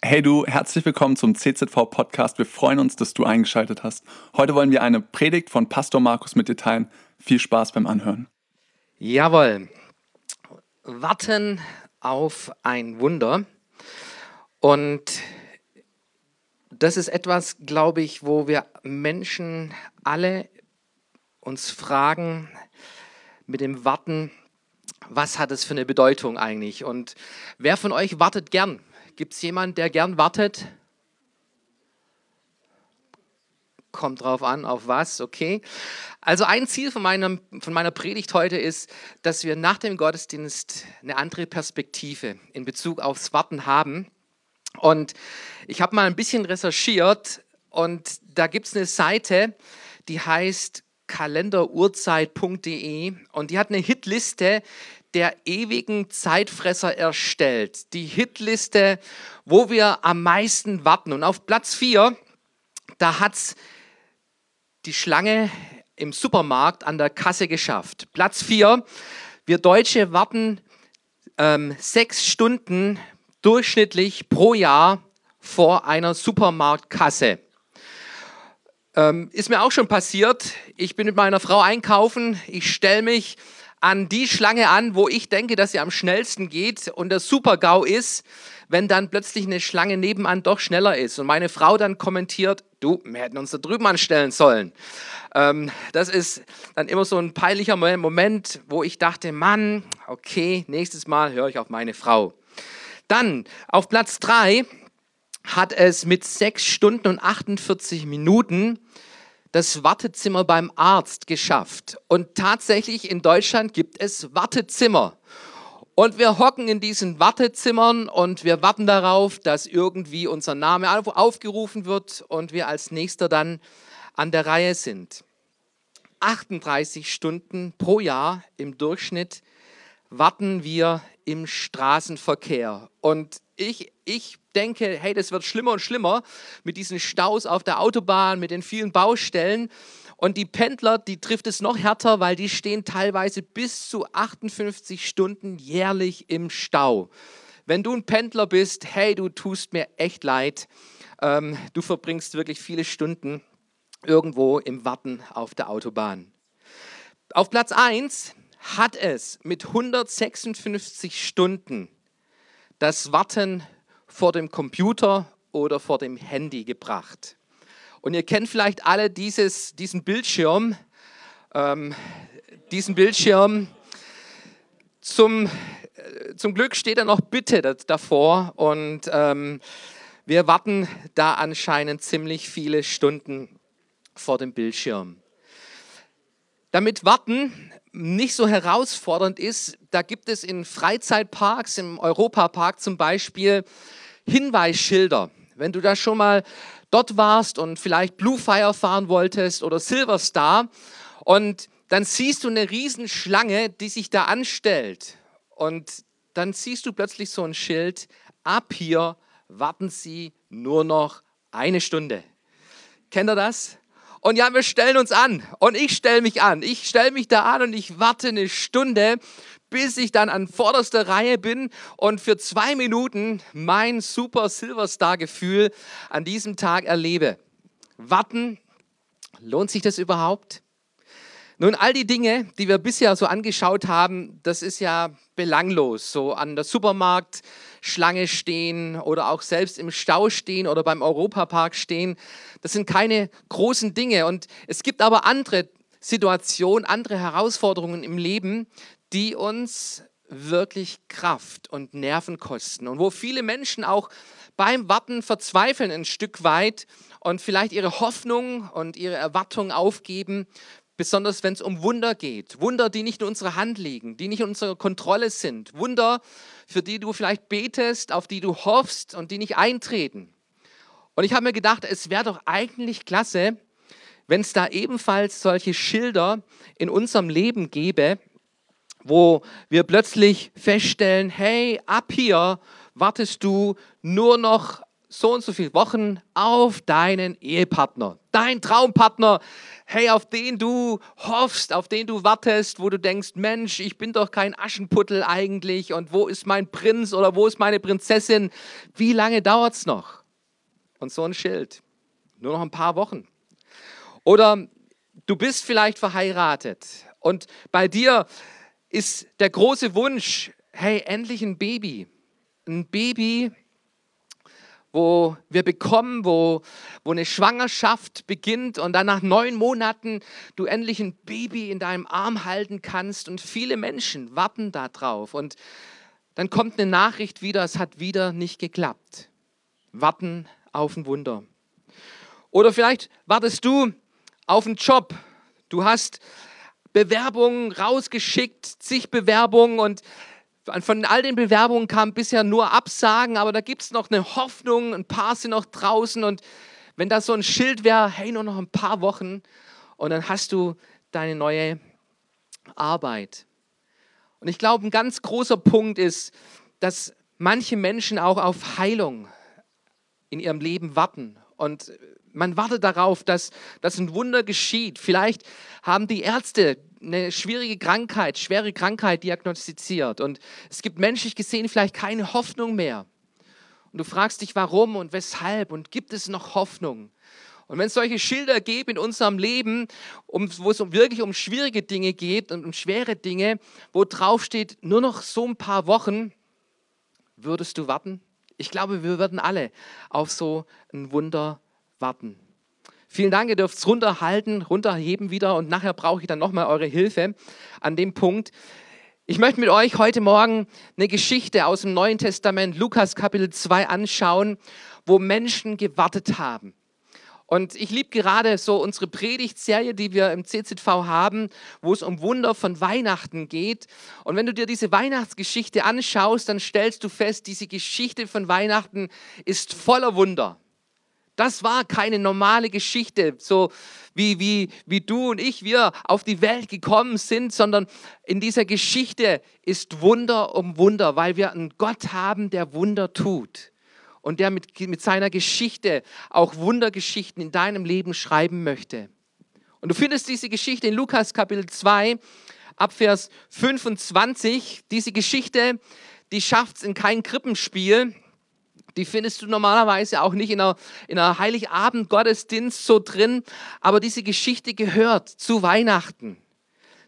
Hey du, herzlich willkommen zum CZV Podcast. Wir freuen uns, dass du eingeschaltet hast. Heute wollen wir eine Predigt von Pastor Markus mit dir teilen. Viel Spaß beim Anhören. Jawohl. Warten auf ein Wunder. Und das ist etwas, glaube ich, wo wir Menschen alle uns fragen mit dem Warten, was hat es für eine Bedeutung eigentlich? Und wer von euch wartet gern? Gibt es jemanden, der gern wartet? Kommt drauf an, auf was, okay. Also ein Ziel von, meinem, von meiner Predigt heute ist, dass wir nach dem Gottesdienst eine andere Perspektive in Bezug aufs Warten haben. Und ich habe mal ein bisschen recherchiert und da gibt es eine Seite, die heißt kalenderurzeit.de und die hat eine Hitliste der ewigen Zeitfresser erstellt. Die Hitliste, wo wir am meisten warten. Und auf Platz 4, da hat es die Schlange im Supermarkt an der Kasse geschafft. Platz 4, wir Deutsche warten ähm, sechs Stunden durchschnittlich pro Jahr vor einer Supermarktkasse. Ähm, ist mir auch schon passiert. Ich bin mit meiner Frau einkaufen. Ich stelle mich an die Schlange an, wo ich denke, dass sie am schnellsten geht und der Super-GAU ist, wenn dann plötzlich eine Schlange nebenan doch schneller ist und meine Frau dann kommentiert, du, wir hätten uns da drüben anstellen sollen. Ähm, das ist dann immer so ein peinlicher Moment, wo ich dachte, Mann, okay, nächstes Mal höre ich auf meine Frau. Dann auf Platz 3 hat es mit 6 Stunden und 48 Minuten das Wartezimmer beim Arzt geschafft. Und tatsächlich in Deutschland gibt es Wartezimmer. Und wir hocken in diesen Wartezimmern und wir warten darauf, dass irgendwie unser Name aufgerufen wird und wir als nächster dann an der Reihe sind. 38 Stunden pro Jahr im Durchschnitt warten wir im Straßenverkehr. Und ich, ich denke, hey, das wird schlimmer und schlimmer mit diesen Staus auf der Autobahn, mit den vielen Baustellen. Und die Pendler, die trifft es noch härter, weil die stehen teilweise bis zu 58 Stunden jährlich im Stau. Wenn du ein Pendler bist, hey, du tust mir echt leid. Ähm, du verbringst wirklich viele Stunden irgendwo im Warten auf der Autobahn. Auf Platz 1 hat es mit 156 Stunden das Warten vor dem Computer oder vor dem Handy gebracht. Und ihr kennt vielleicht alle dieses, diesen Bildschirm, ähm, diesen Bildschirm. Zum, äh, zum Glück steht da noch Bitte davor und ähm, wir warten da anscheinend ziemlich viele Stunden vor dem Bildschirm. Damit Warten nicht so herausfordernd ist, da gibt es in Freizeitparks, im Europapark zum Beispiel, Hinweisschilder. Wenn du da schon mal dort warst und vielleicht Blue Fire fahren wolltest oder Silver Star und dann siehst du eine Riesenschlange, die sich da anstellt und dann siehst du plötzlich so ein Schild, ab hier warten sie nur noch eine Stunde. Kennt ihr das? Und ja, wir stellen uns an und ich stelle mich an. Ich stelle mich da an und ich warte eine Stunde, bis ich dann an vorderster Reihe bin und für zwei Minuten mein super Silverstar-Gefühl an diesem Tag erlebe. Warten, lohnt sich das überhaupt? Nun, all die Dinge, die wir bisher so angeschaut haben, das ist ja belanglos. So an der Supermarktschlange stehen oder auch selbst im Stau stehen oder beim Europapark stehen, das sind keine großen Dinge. Und es gibt aber andere Situationen, andere Herausforderungen im Leben, die uns wirklich Kraft und Nerven kosten und wo viele Menschen auch beim Warten verzweifeln ein Stück weit und vielleicht ihre Hoffnung und ihre Erwartung aufgeben, besonders wenn es um Wunder geht. Wunder, die nicht in unserer Hand liegen, die nicht in unserer Kontrolle sind. Wunder, für die du vielleicht betest, auf die du hoffst und die nicht eintreten. Und ich habe mir gedacht, es wäre doch eigentlich klasse, wenn es da ebenfalls solche Schilder in unserem Leben gäbe, wo wir plötzlich feststellen, hey, ab hier wartest du nur noch so und so viele Wochen auf deinen Ehepartner, dein Traumpartner, hey, auf den du hoffst, auf den du wartest, wo du denkst, Mensch, ich bin doch kein Aschenputtel eigentlich und wo ist mein Prinz oder wo ist meine Prinzessin? Wie lange dauert es noch? Und so ein Schild. Nur noch ein paar Wochen. Oder du bist vielleicht verheiratet und bei dir ist der große Wunsch, hey, endlich ein Baby. Ein Baby, wo wir bekommen, wo, wo eine Schwangerschaft beginnt und dann nach neun Monaten du endlich ein Baby in deinem Arm halten kannst und viele Menschen warten darauf und dann kommt eine Nachricht wieder, es hat wieder nicht geklappt. Warten auf ein Wunder. Oder vielleicht wartest du auf einen Job. Du hast Bewerbungen rausgeschickt, zig Bewerbungen und von all den Bewerbungen kamen bisher nur Absagen, aber da gibt es noch eine Hoffnung, ein paar sind noch draußen und wenn das so ein Schild wäre, hey, nur noch ein paar Wochen und dann hast du deine neue Arbeit. Und ich glaube, ein ganz großer Punkt ist, dass manche Menschen auch auf Heilung in ihrem Leben warten und man wartet darauf, dass, dass ein Wunder geschieht. Vielleicht haben die Ärzte eine schwierige Krankheit, schwere Krankheit diagnostiziert. Und es gibt menschlich gesehen vielleicht keine Hoffnung mehr. Und du fragst dich, warum und weshalb und gibt es noch Hoffnung? Und wenn es solche Schilder gibt in unserem Leben, um, wo es um wirklich um schwierige Dinge geht und um schwere Dinge, wo drauf steht, nur noch so ein paar Wochen, würdest du warten? Ich glaube, wir würden alle auf so ein Wunder warten. Vielen Dank, ihr dürft es runterhalten, runterheben wieder und nachher brauche ich dann nochmal eure Hilfe an dem Punkt. Ich möchte mit euch heute Morgen eine Geschichte aus dem Neuen Testament, Lukas Kapitel 2, anschauen, wo Menschen gewartet haben. Und ich liebe gerade so unsere Predigtserie, die wir im CZV haben, wo es um Wunder von Weihnachten geht. Und wenn du dir diese Weihnachtsgeschichte anschaust, dann stellst du fest, diese Geschichte von Weihnachten ist voller Wunder. Das war keine normale Geschichte, so wie, wie, wie du und ich, wir auf die Welt gekommen sind, sondern in dieser Geschichte ist Wunder um Wunder, weil wir einen Gott haben, der Wunder tut und der mit, mit seiner Geschichte auch Wundergeschichten in deinem Leben schreiben möchte. Und du findest diese Geschichte in Lukas Kapitel 2, ab Vers 25. Diese Geschichte, die schafft es in kein Krippenspiel, die findest du normalerweise auch nicht in einer, in einer Heiligabend-Gottesdienst so drin, aber diese Geschichte gehört zu Weihnachten.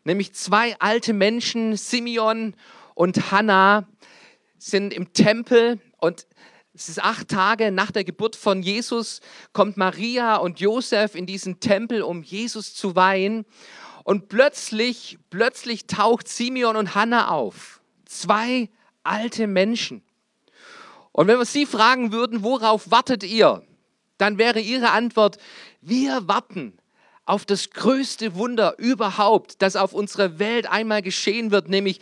Nämlich zwei alte Menschen, Simeon und Hannah, sind im Tempel und es ist acht Tage nach der Geburt von Jesus, kommt Maria und Josef in diesen Tempel, um Jesus zu weihen. Und plötzlich, plötzlich taucht Simeon und Hannah auf. Zwei alte Menschen. Und wenn wir Sie fragen würden, worauf wartet ihr? Dann wäre Ihre Antwort, wir warten auf das größte Wunder überhaupt, das auf unserer Welt einmal geschehen wird, nämlich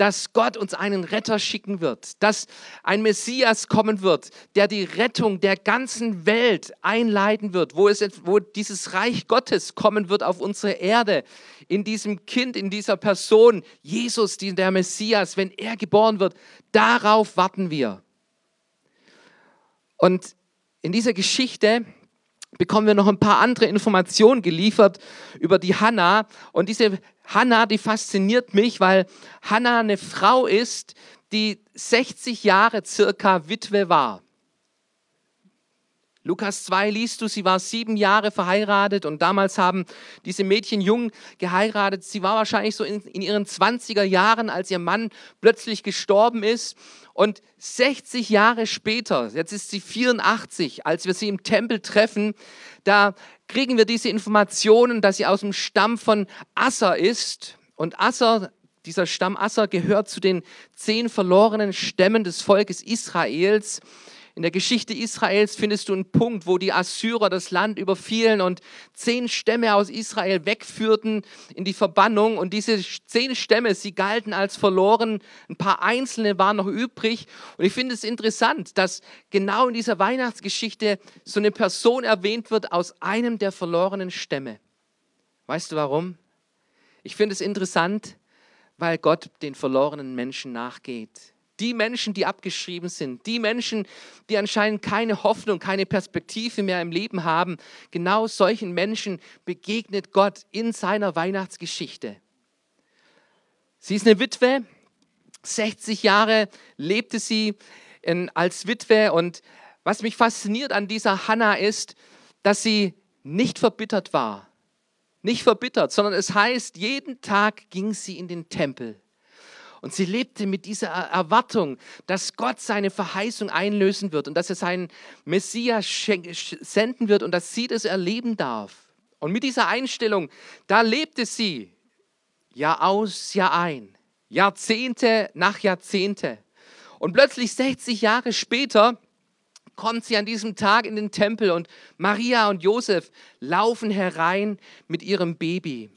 dass Gott uns einen Retter schicken wird, dass ein Messias kommen wird, der die Rettung der ganzen Welt einleiten wird, wo, es, wo dieses Reich Gottes kommen wird auf unsere Erde, in diesem Kind, in dieser Person, Jesus, der Messias, wenn er geboren wird, darauf warten wir. Und in dieser Geschichte bekommen wir noch ein paar andere Informationen geliefert über die Hannah. Und diese Hannah, die fasziniert mich, weil Hannah eine Frau ist, die 60 Jahre circa Witwe war. Lukas 2 liest du, sie war sieben Jahre verheiratet und damals haben diese Mädchen jung geheiratet. Sie war wahrscheinlich so in, in ihren 20er Jahren, als ihr Mann plötzlich gestorben ist. Und 60 Jahre später, jetzt ist sie 84, als wir sie im Tempel treffen, da kriegen wir diese Informationen, dass sie aus dem Stamm von Asser ist. Und Asser, dieser Stamm Asser gehört zu den zehn verlorenen Stämmen des Volkes Israels. In der Geschichte Israels findest du einen Punkt, wo die Assyrer das Land überfielen und zehn Stämme aus Israel wegführten in die Verbannung. Und diese zehn Stämme, sie galten als verloren. Ein paar einzelne waren noch übrig. Und ich finde es interessant, dass genau in dieser Weihnachtsgeschichte so eine Person erwähnt wird aus einem der verlorenen Stämme. Weißt du warum? Ich finde es interessant, weil Gott den verlorenen Menschen nachgeht die Menschen, die abgeschrieben sind, die Menschen, die anscheinend keine Hoffnung, keine Perspektive mehr im Leben haben, genau solchen Menschen begegnet Gott in seiner Weihnachtsgeschichte. Sie ist eine Witwe, 60 Jahre lebte sie in, als Witwe und was mich fasziniert an dieser Hannah ist, dass sie nicht verbittert war. Nicht verbittert, sondern es heißt, jeden Tag ging sie in den Tempel. Und sie lebte mit dieser Erwartung, dass Gott seine Verheißung einlösen wird und dass er seinen Messias senden wird und dass sie das erleben darf. Und mit dieser Einstellung, da lebte sie Jahr aus, Jahr ein, Jahrzehnte nach Jahrzehnte. Und plötzlich 60 Jahre später kommt sie an diesem Tag in den Tempel und Maria und Josef laufen herein mit ihrem Baby.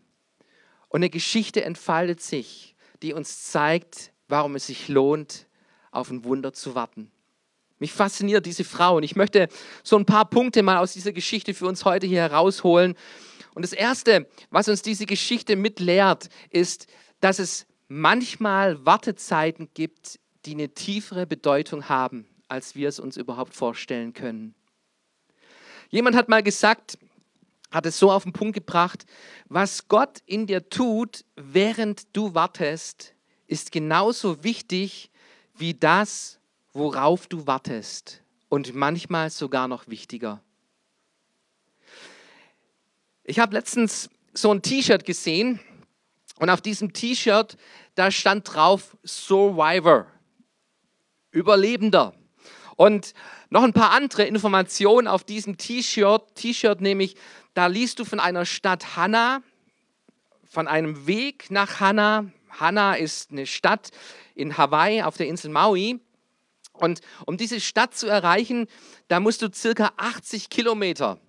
Und eine Geschichte entfaltet sich, die uns zeigt, warum es sich lohnt, auf ein Wunder zu warten. Mich fasziniert diese Frau und ich möchte so ein paar Punkte mal aus dieser Geschichte für uns heute hier herausholen. Und das Erste, was uns diese Geschichte mitlehrt, ist, dass es manchmal Wartezeiten gibt, die eine tiefere Bedeutung haben als wir es uns überhaupt vorstellen können. Jemand hat mal gesagt, hat es so auf den Punkt gebracht, was Gott in dir tut, während du wartest, ist genauso wichtig wie das, worauf du wartest und manchmal sogar noch wichtiger. Ich habe letztens so ein T-Shirt gesehen und auf diesem T-Shirt, da stand drauf Survivor, Überlebender. Und noch ein paar andere Informationen auf diesem T-Shirt, T-Shirt nämlich, da liest du von einer Stadt Hanna, von einem Weg nach Hanna. Hanna ist eine Stadt in Hawaii auf der Insel Maui. Und um diese Stadt zu erreichen, da musst du circa 80 Kilometer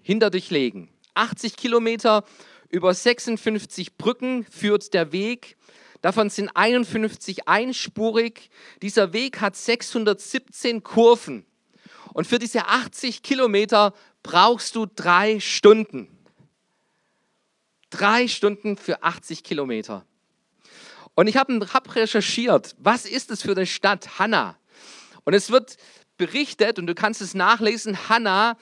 hinter dich legen. 80 Kilometer über 56 Brücken führt der Weg Davon sind 51 einspurig. Dieser Weg hat 617 Kurven. Und für diese 80 Kilometer brauchst du drei Stunden. Drei Stunden für 80 Kilometer. Und ich habe hab recherchiert, was ist es für eine Stadt, Hanna? Und es wird berichtet, und du kannst es nachlesen, Hanna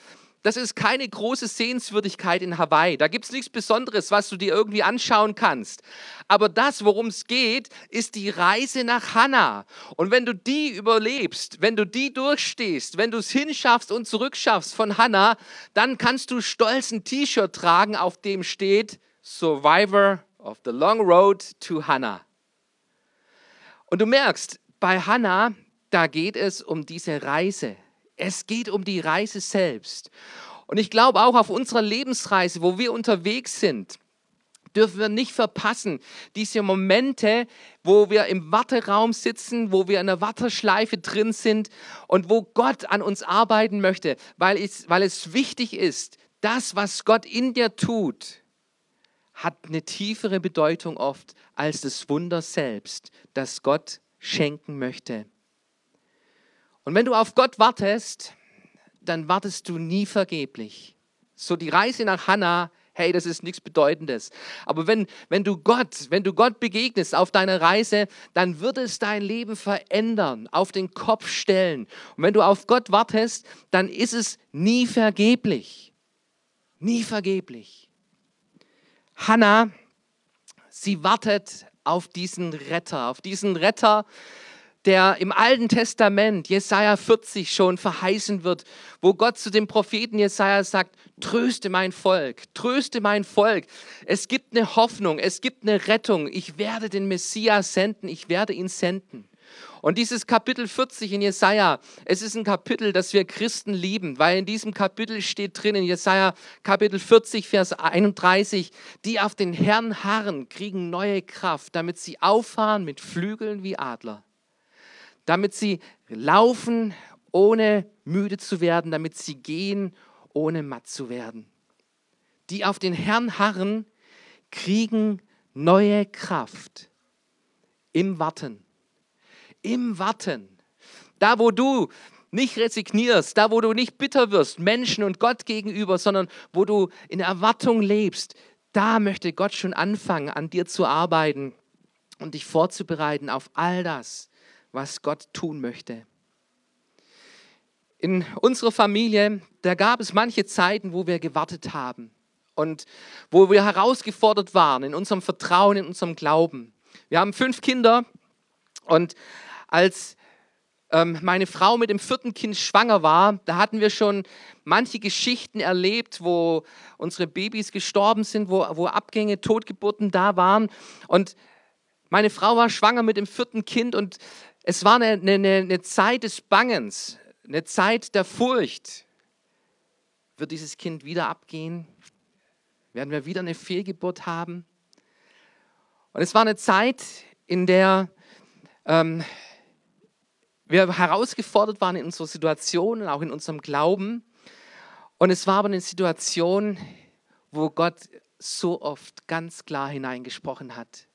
das ist keine große Sehenswürdigkeit in Hawaii. Da gibt es nichts Besonderes, was du dir irgendwie anschauen kannst. Aber das, worum es geht, ist die Reise nach Hannah. Und wenn du die überlebst, wenn du die durchstehst, wenn du es hinschaffst und zurückschaffst von Hannah, dann kannst du stolz ein T-Shirt tragen, auf dem steht Survivor of the Long Road to Hannah. Und du merkst, bei Hannah, da geht es um diese Reise. Es geht um die Reise selbst. Und ich glaube auch auf unserer Lebensreise, wo wir unterwegs sind, dürfen wir nicht verpassen, diese Momente, wo wir im Warteraum sitzen, wo wir in der Warteschleife drin sind und wo Gott an uns arbeiten möchte, weil es, weil es wichtig ist, das, was Gott in dir tut, hat eine tiefere Bedeutung oft als das Wunder selbst, das Gott schenken möchte. Und wenn du auf Gott wartest, dann wartest du nie vergeblich. So die Reise nach Hannah, hey, das ist nichts Bedeutendes. Aber wenn, wenn du Gott, wenn du Gott begegnest auf deiner Reise, dann wird es dein Leben verändern, auf den Kopf stellen. Und wenn du auf Gott wartest, dann ist es nie vergeblich. Nie vergeblich. Hannah, sie wartet auf diesen Retter, auf diesen Retter, der im Alten Testament, Jesaja 40, schon verheißen wird, wo Gott zu dem Propheten Jesaja sagt: Tröste mein Volk, tröste mein Volk. Es gibt eine Hoffnung, es gibt eine Rettung. Ich werde den Messias senden, ich werde ihn senden. Und dieses Kapitel 40 in Jesaja, es ist ein Kapitel, das wir Christen lieben, weil in diesem Kapitel steht drin, in Jesaja Kapitel 40, Vers 31, die auf den Herrn harren, kriegen neue Kraft, damit sie auffahren mit Flügeln wie Adler damit sie laufen, ohne müde zu werden, damit sie gehen, ohne matt zu werden. Die auf den Herrn harren, kriegen neue Kraft im Warten. Im Warten. Da, wo du nicht resignierst, da, wo du nicht bitter wirst, Menschen und Gott gegenüber, sondern wo du in Erwartung lebst, da möchte Gott schon anfangen, an dir zu arbeiten und dich vorzubereiten auf all das, was Gott tun möchte. In unserer Familie, da gab es manche Zeiten, wo wir gewartet haben und wo wir herausgefordert waren in unserem Vertrauen, in unserem Glauben. Wir haben fünf Kinder und als ähm, meine Frau mit dem vierten Kind schwanger war, da hatten wir schon manche Geschichten erlebt, wo unsere Babys gestorben sind, wo, wo Abgänge, Totgeburten da waren. Und meine Frau war schwanger mit dem vierten Kind und es war eine, eine, eine Zeit des Bangens, eine Zeit der Furcht. Wird dieses Kind wieder abgehen? Werden wir wieder eine Fehlgeburt haben? Und es war eine Zeit, in der ähm, wir herausgefordert waren in unserer Situation und auch in unserem Glauben. Und es war aber eine Situation, wo Gott so oft ganz klar hineingesprochen hat.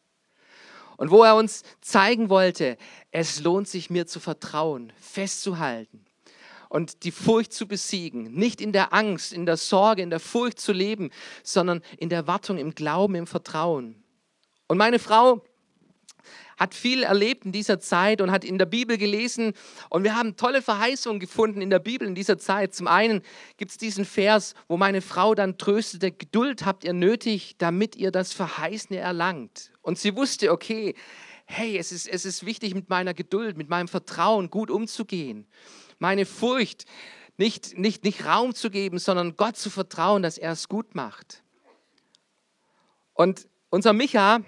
Und wo er uns zeigen wollte, es lohnt sich mir zu vertrauen, festzuhalten und die Furcht zu besiegen. Nicht in der Angst, in der Sorge, in der Furcht zu leben, sondern in der Wartung, im Glauben, im Vertrauen. Und meine Frau, hat viel erlebt in dieser Zeit und hat in der Bibel gelesen. Und wir haben tolle Verheißungen gefunden in der Bibel in dieser Zeit. Zum einen gibt es diesen Vers, wo meine Frau dann tröstete, Geduld habt ihr nötig, damit ihr das Verheißene erlangt. Und sie wusste, okay, hey, es ist, es ist wichtig, mit meiner Geduld, mit meinem Vertrauen gut umzugehen. Meine Furcht nicht, nicht, nicht Raum zu geben, sondern Gott zu vertrauen, dass er es gut macht. Und unser Micha,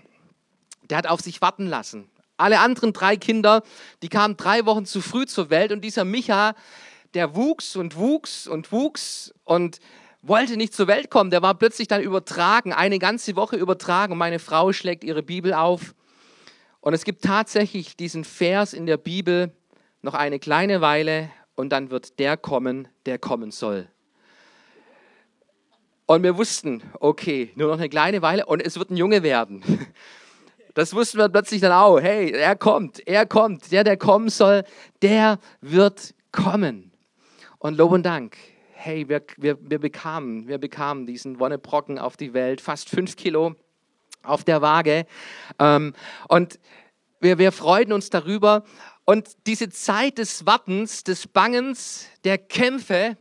der hat auf sich warten lassen. Alle anderen drei Kinder, die kamen drei Wochen zu früh zur Welt und dieser Micha, der wuchs und wuchs und wuchs und wollte nicht zur Welt kommen. Der war plötzlich dann übertragen, eine ganze Woche übertragen meine Frau schlägt ihre Bibel auf. Und es gibt tatsächlich diesen Vers in der Bibel, noch eine kleine Weile und dann wird der kommen, der kommen soll. Und wir wussten, okay, nur noch eine kleine Weile und es wird ein Junge werden. Das wussten wir plötzlich dann auch. Hey, er kommt, er kommt. Der, der kommen soll, der wird kommen. Und Lob und Dank. Hey, wir, wir, wir, bekamen, wir bekamen diesen Wonnebrocken auf die Welt, fast fünf Kilo auf der Waage. Ähm, und wir, wir freuten uns darüber. Und diese Zeit des Wartens, des Bangens, der Kämpfe,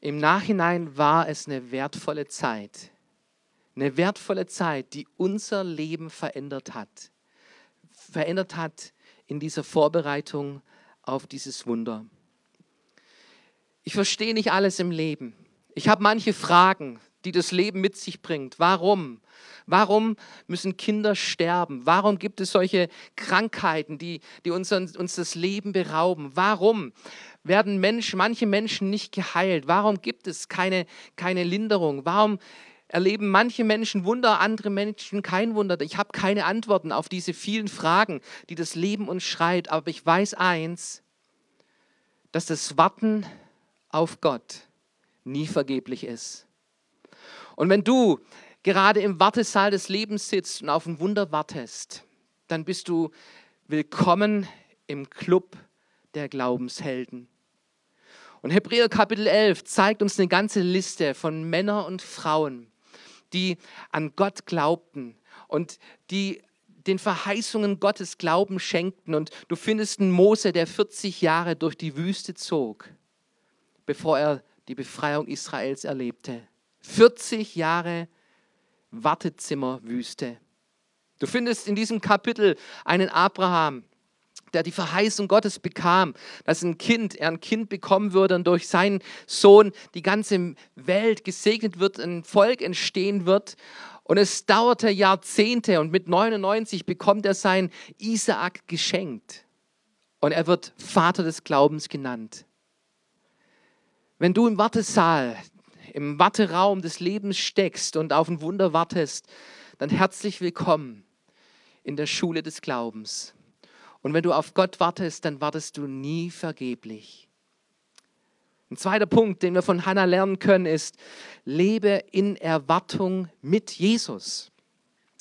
im Nachhinein war es eine wertvolle Zeit. Eine wertvolle Zeit, die unser Leben verändert hat. Verändert hat in dieser Vorbereitung auf dieses Wunder. Ich verstehe nicht alles im Leben. Ich habe manche Fragen, die das Leben mit sich bringt. Warum? Warum müssen Kinder sterben? Warum gibt es solche Krankheiten, die, die uns, uns das Leben berauben? Warum werden Menschen, manche Menschen nicht geheilt? Warum gibt es keine, keine Linderung? Warum erleben manche Menschen Wunder, andere Menschen kein Wunder. Ich habe keine Antworten auf diese vielen Fragen, die das Leben uns schreibt. Aber ich weiß eins, dass das Warten auf Gott nie vergeblich ist. Und wenn du gerade im Wartesaal des Lebens sitzt und auf ein Wunder wartest, dann bist du willkommen im Club der Glaubenshelden. Und Hebräer Kapitel 11 zeigt uns eine ganze Liste von Männern und Frauen, die an Gott glaubten und die den Verheißungen Gottes Glauben schenkten. Und du findest einen Mose, der 40 Jahre durch die Wüste zog, bevor er die Befreiung Israels erlebte. 40 Jahre Wartezimmerwüste. Du findest in diesem Kapitel einen Abraham, der die Verheißung Gottes bekam, dass ein Kind, er ein Kind bekommen würde und durch seinen Sohn die ganze Welt gesegnet wird, ein Volk entstehen wird. Und es dauerte Jahrzehnte und mit 99 bekommt er sein Isaak geschenkt. Und er wird Vater des Glaubens genannt. Wenn du im Wartesaal, im Warteraum des Lebens steckst und auf ein Wunder wartest, dann herzlich willkommen in der Schule des Glaubens. Und wenn du auf Gott wartest, dann wartest du nie vergeblich. Ein zweiter Punkt, den wir von Hannah lernen können, ist, lebe in Erwartung mit Jesus.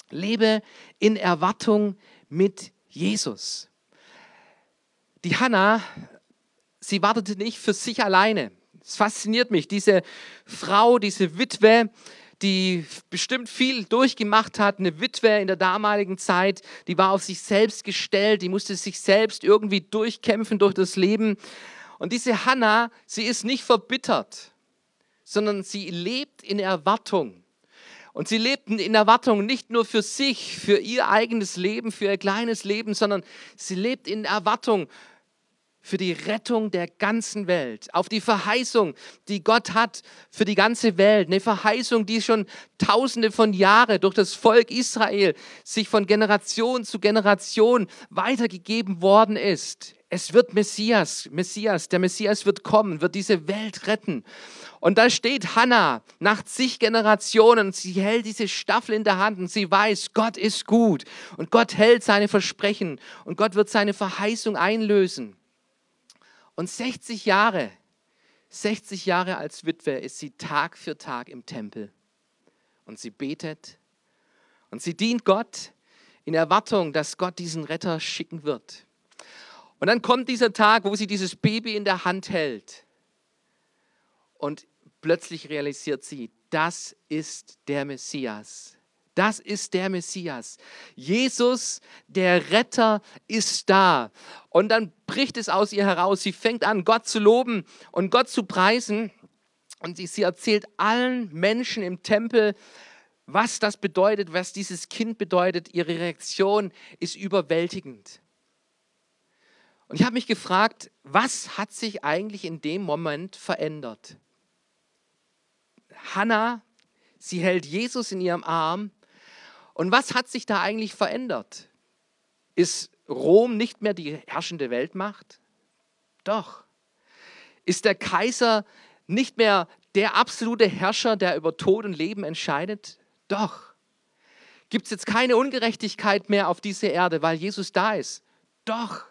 Lebe in Erwartung mit Jesus. Die Hannah, sie wartete nicht für sich alleine. Es fasziniert mich, diese Frau, diese Witwe, die bestimmt viel durchgemacht hat, eine Witwe in der damaligen Zeit, die war auf sich selbst gestellt, die musste sich selbst irgendwie durchkämpfen durch das Leben. Und diese Hannah, sie ist nicht verbittert, sondern sie lebt in Erwartung. Und sie lebten in Erwartung nicht nur für sich, für ihr eigenes Leben, für ihr kleines Leben, sondern sie lebt in Erwartung für die Rettung der ganzen Welt, auf die Verheißung, die Gott hat für die ganze Welt. Eine Verheißung, die schon tausende von Jahren durch das Volk Israel sich von Generation zu Generation weitergegeben worden ist. Es wird Messias, Messias, der Messias wird kommen, wird diese Welt retten. Und da steht Hannah nach zig Generationen, sie hält diese Staffel in der Hand und sie weiß, Gott ist gut und Gott hält seine Versprechen und Gott wird seine Verheißung einlösen. Und 60 Jahre, 60 Jahre als Witwe ist sie Tag für Tag im Tempel. Und sie betet und sie dient Gott in Erwartung, dass Gott diesen Retter schicken wird. Und dann kommt dieser Tag, wo sie dieses Baby in der Hand hält. Und plötzlich realisiert sie, das ist der Messias. Das ist der Messias. Jesus, der Retter, ist da. Und dann bricht es aus ihr heraus. Sie fängt an, Gott zu loben und Gott zu preisen. Und sie, sie erzählt allen Menschen im Tempel, was das bedeutet, was dieses Kind bedeutet. Ihre Reaktion ist überwältigend. Und ich habe mich gefragt, was hat sich eigentlich in dem Moment verändert? Hannah, sie hält Jesus in ihrem Arm und was hat sich da eigentlich verändert? Ist Rom nicht mehr die herrschende Weltmacht? Doch. Ist der Kaiser nicht mehr der absolute Herrscher, der über Tod und Leben entscheidet? Doch. Gibt es jetzt keine Ungerechtigkeit mehr auf dieser Erde, weil Jesus da ist? Doch.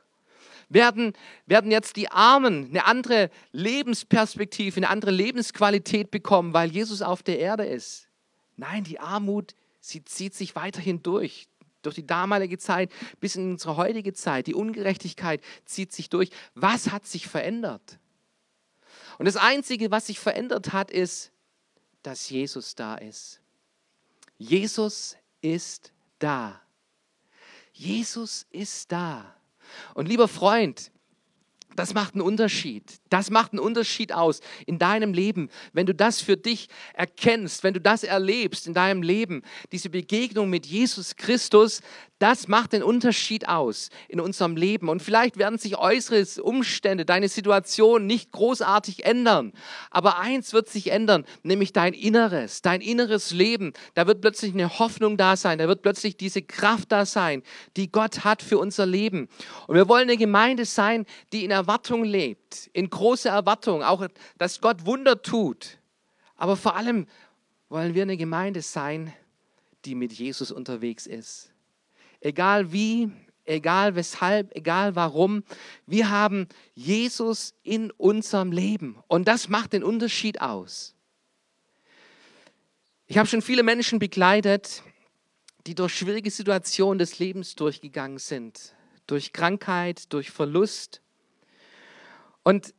Werden, werden jetzt die Armen eine andere Lebensperspektive, eine andere Lebensqualität bekommen, weil Jesus auf der Erde ist? Nein, die Armut sie zieht sich weiterhin durch. Durch die damalige Zeit bis in unsere heutige Zeit. Die Ungerechtigkeit zieht sich durch. Was hat sich verändert? Und das Einzige, was sich verändert hat, ist, dass Jesus da ist. Jesus ist da. Jesus ist da. Und lieber Freund, das macht einen Unterschied. Das macht einen Unterschied aus in deinem Leben, wenn du das für dich erkennst, wenn du das erlebst in deinem Leben, diese Begegnung mit Jesus Christus, das macht den Unterschied aus in unserem Leben. Und vielleicht werden sich äußere Umstände, deine Situation nicht großartig ändern. Aber eins wird sich ändern, nämlich dein Inneres, dein inneres Leben. Da wird plötzlich eine Hoffnung da sein. Da wird plötzlich diese Kraft da sein, die Gott hat für unser Leben. Und wir wollen eine Gemeinde sein, die in Erwartung lebt, in großer Erwartung, auch dass Gott Wunder tut. Aber vor allem wollen wir eine Gemeinde sein, die mit Jesus unterwegs ist egal wie, egal weshalb, egal warum. Wir haben Jesus in unserem Leben und das macht den Unterschied aus. Ich habe schon viele Menschen begleitet, die durch schwierige Situationen des Lebens durchgegangen sind, durch Krankheit, durch Verlust. Und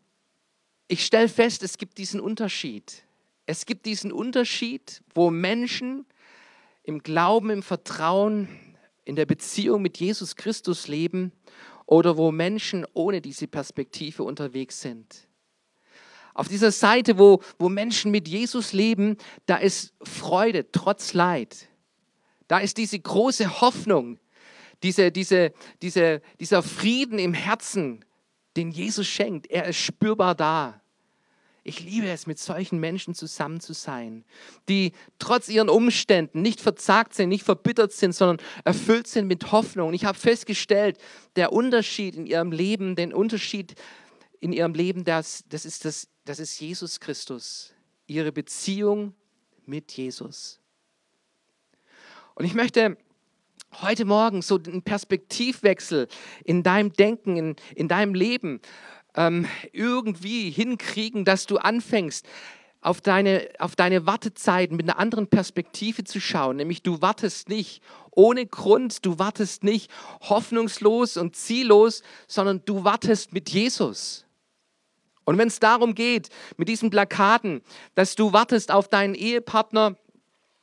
ich stelle fest, es gibt diesen Unterschied. Es gibt diesen Unterschied, wo Menschen im Glauben, im Vertrauen in der Beziehung mit Jesus Christus leben oder wo Menschen ohne diese Perspektive unterwegs sind. Auf dieser Seite, wo, wo Menschen mit Jesus leben, da ist Freude trotz Leid. Da ist diese große Hoffnung, diese, diese, diese, dieser Frieden im Herzen, den Jesus schenkt. Er ist spürbar da. Ich liebe es, mit solchen Menschen zusammen zu sein, die trotz ihren Umständen nicht verzagt sind, nicht verbittert sind, sondern erfüllt sind mit Hoffnung. Und ich habe festgestellt, der Unterschied in ihrem Leben, den Unterschied in ihrem Leben, das, das, ist, das, das ist Jesus Christus, ihre Beziehung mit Jesus. Und ich möchte heute Morgen so einen Perspektivwechsel in deinem Denken, in, in deinem Leben ähm, irgendwie hinkriegen, dass du anfängst, auf deine, auf deine Wartezeiten mit einer anderen Perspektive zu schauen. Nämlich du wartest nicht ohne Grund, du wartest nicht hoffnungslos und ziellos, sondern du wartest mit Jesus. Und wenn es darum geht, mit diesen Plakaten, dass du wartest auf deinen Ehepartner,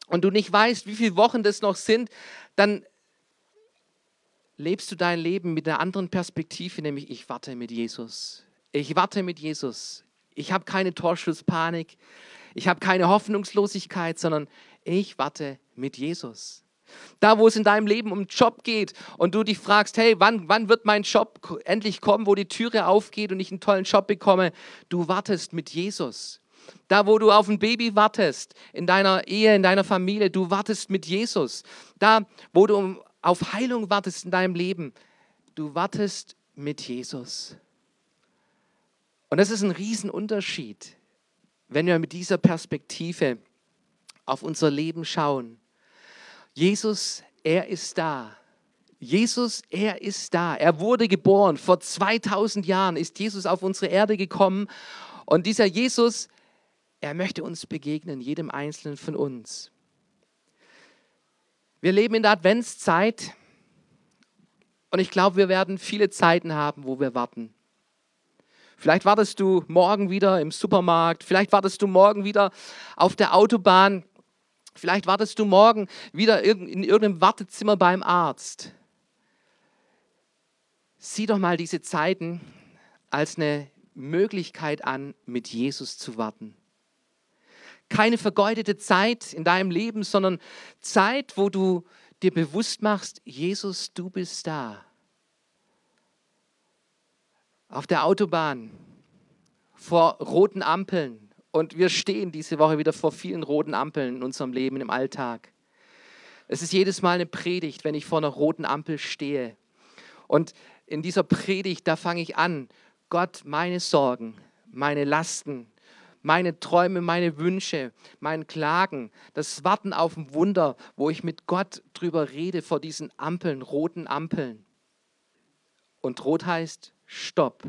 und du nicht weißt, wie viele Wochen das noch sind, dann lebst du dein Leben mit einer anderen Perspektive, nämlich ich warte mit Jesus. Ich warte mit Jesus. Ich habe keine Torschusspanik. Ich habe keine Hoffnungslosigkeit, sondern ich warte mit Jesus. Da, wo es in deinem Leben um Job geht und du dich fragst, hey, wann, wann wird mein Job endlich kommen, wo die Türe aufgeht und ich einen tollen Job bekomme, du wartest mit Jesus. Da, wo du auf ein Baby wartest, in deiner Ehe, in deiner Familie, du wartest mit Jesus. Da, wo du auf Heilung wartest in deinem Leben, du wartest mit Jesus. Und das ist ein Riesenunterschied, wenn wir mit dieser Perspektive auf unser Leben schauen. Jesus, er ist da. Jesus, er ist da. Er wurde geboren. Vor 2000 Jahren ist Jesus auf unsere Erde gekommen. Und dieser Jesus, er möchte uns begegnen, jedem Einzelnen von uns. Wir leben in der Adventszeit und ich glaube, wir werden viele Zeiten haben, wo wir warten. Vielleicht wartest du morgen wieder im Supermarkt, vielleicht wartest du morgen wieder auf der Autobahn, vielleicht wartest du morgen wieder in irgendeinem Wartezimmer beim Arzt. Sieh doch mal diese Zeiten als eine Möglichkeit an, mit Jesus zu warten keine vergeudete Zeit in deinem Leben, sondern Zeit, wo du dir bewusst machst, Jesus, du bist da. Auf der Autobahn, vor roten Ampeln. Und wir stehen diese Woche wieder vor vielen roten Ampeln in unserem Leben, im Alltag. Es ist jedes Mal eine Predigt, wenn ich vor einer roten Ampel stehe. Und in dieser Predigt, da fange ich an, Gott meine Sorgen, meine Lasten, meine Träume, meine Wünsche, mein Klagen, das Warten auf ein Wunder, wo ich mit Gott drüber rede vor diesen Ampeln, roten Ampeln. Und rot heißt Stopp.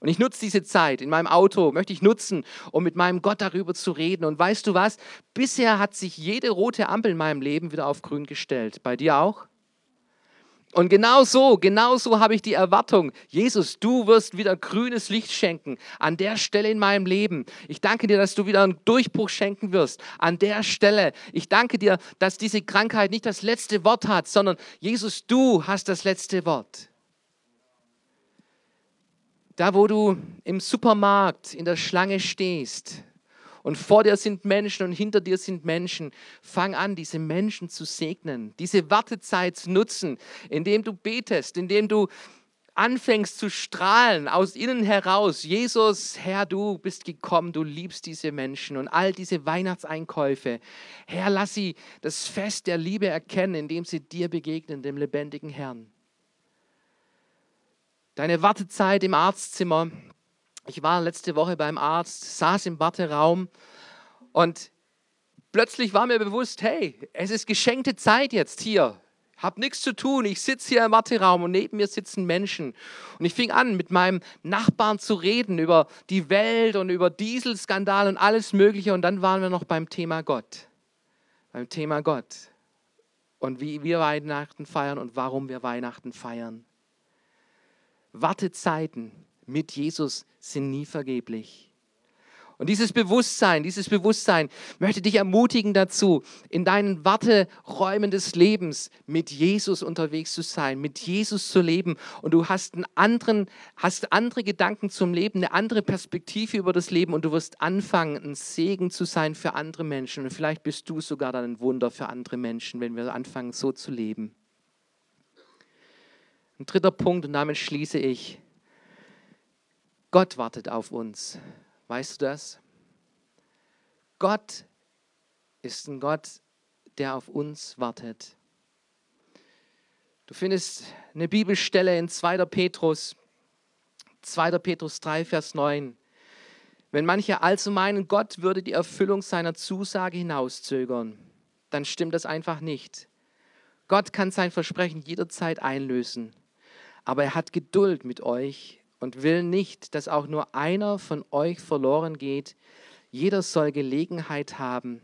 Und ich nutze diese Zeit in meinem Auto, möchte ich nutzen, um mit meinem Gott darüber zu reden. Und weißt du was? Bisher hat sich jede rote Ampel in meinem Leben wieder auf grün gestellt. Bei dir auch? Und genau so, genau so habe ich die Erwartung, Jesus, du wirst wieder grünes Licht schenken an der Stelle in meinem Leben. Ich danke dir, dass du wieder einen Durchbruch schenken wirst an der Stelle. Ich danke dir, dass diese Krankheit nicht das letzte Wort hat, sondern Jesus, du hast das letzte Wort. Da, wo du im Supermarkt in der Schlange stehst, und vor dir sind Menschen und hinter dir sind Menschen. Fang an, diese Menschen zu segnen, diese Wartezeit zu nutzen, indem du betest, indem du anfängst zu strahlen aus innen heraus. Jesus, Herr, du bist gekommen, du liebst diese Menschen und all diese Weihnachtseinkäufe. Herr, lass sie das Fest der Liebe erkennen, indem sie dir begegnen, dem lebendigen Herrn. Deine Wartezeit im Arztzimmer ich war letzte Woche beim Arzt, saß im Warteraum und plötzlich war mir bewusst, hey, es ist geschenkte Zeit jetzt hier. Hab nichts zu tun. Ich sitze hier im Warteraum und neben mir sitzen Menschen. Und ich fing an, mit meinem Nachbarn zu reden über die Welt und über Dieselskandal und alles Mögliche. Und dann waren wir noch beim Thema Gott. Beim Thema Gott. Und wie wir Weihnachten feiern und warum wir Weihnachten feiern. Wartezeiten mit Jesus sind nie vergeblich. Und dieses Bewusstsein, dieses Bewusstsein möchte dich ermutigen dazu, in deinen Warteräumen des Lebens mit Jesus unterwegs zu sein, mit Jesus zu leben. Und du hast einen anderen, hast andere Gedanken zum Leben, eine andere Perspektive über das Leben und du wirst anfangen, ein Segen zu sein für andere Menschen. Und vielleicht bist du sogar dann ein Wunder für andere Menschen, wenn wir anfangen, so zu leben. Ein dritter Punkt, und damit schließe ich. Gott wartet auf uns. Weißt du das? Gott ist ein Gott, der auf uns wartet. Du findest eine Bibelstelle in 2. Petrus, 2. Petrus 3, Vers 9. Wenn manche also meinen, Gott würde die Erfüllung seiner Zusage hinauszögern, dann stimmt das einfach nicht. Gott kann sein Versprechen jederzeit einlösen, aber er hat Geduld mit euch und will nicht, dass auch nur einer von euch verloren geht. Jeder soll Gelegenheit haben,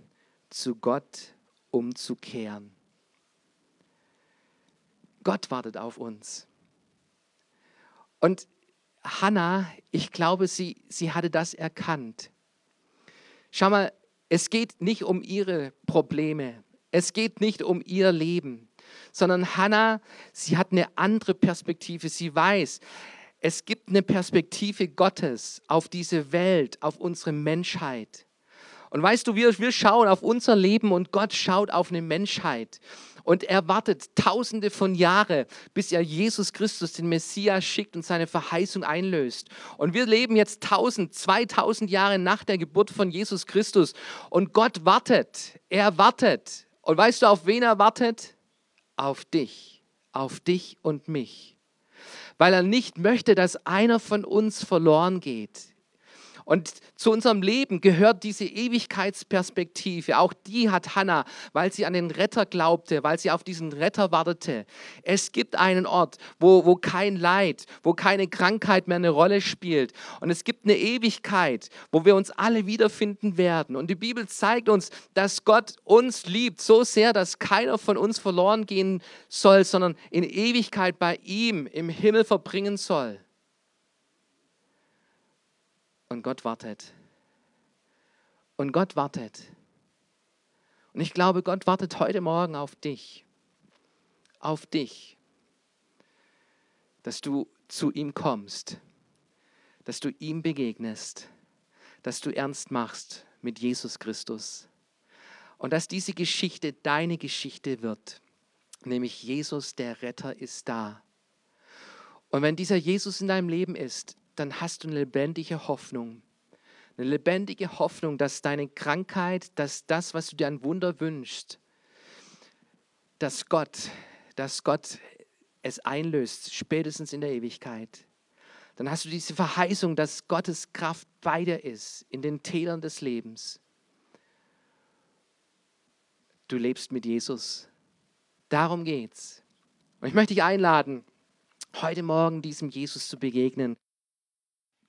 zu Gott umzukehren. Gott wartet auf uns. Und Hannah, ich glaube, sie, sie hatte das erkannt. Schau mal, Es geht nicht um ihre Probleme. Es geht nicht um ihr Leben, sondern Hannah, sie hat eine andere Perspektive. Sie weiß, es gibt eine Perspektive Gottes auf diese Welt, auf unsere Menschheit. Und weißt du, wir, wir schauen auf unser Leben und Gott schaut auf eine Menschheit. Und er wartet tausende von Jahren, bis er Jesus Christus, den Messias, schickt und seine Verheißung einlöst. Und wir leben jetzt tausend, zweitausend Jahre nach der Geburt von Jesus Christus. Und Gott wartet. Er wartet. Und weißt du, auf wen er wartet? Auf dich. Auf dich und mich. Weil er nicht möchte, dass einer von uns verloren geht. Und zu unserem Leben gehört diese Ewigkeitsperspektive. Auch die hat Hannah, weil sie an den Retter glaubte, weil sie auf diesen Retter wartete. Es gibt einen Ort, wo, wo kein Leid, wo keine Krankheit mehr eine Rolle spielt. Und es gibt eine Ewigkeit, wo wir uns alle wiederfinden werden. Und die Bibel zeigt uns, dass Gott uns liebt so sehr, dass keiner von uns verloren gehen soll, sondern in Ewigkeit bei ihm im Himmel verbringen soll. Und Gott wartet. Und Gott wartet. Und ich glaube, Gott wartet heute Morgen auf dich. Auf dich. Dass du zu ihm kommst. Dass du ihm begegnest. Dass du ernst machst mit Jesus Christus. Und dass diese Geschichte deine Geschichte wird. Nämlich Jesus, der Retter, ist da. Und wenn dieser Jesus in deinem Leben ist, dann hast du eine lebendige Hoffnung. Eine lebendige Hoffnung, dass deine Krankheit, dass das, was du dir ein Wunder wünschst, dass Gott, dass Gott es einlöst, spätestens in der Ewigkeit. Dann hast du diese Verheißung, dass Gottes Kraft bei dir ist in den Tälern des Lebens. Du lebst mit Jesus. Darum geht's. Und ich möchte dich einladen, heute Morgen diesem Jesus zu begegnen.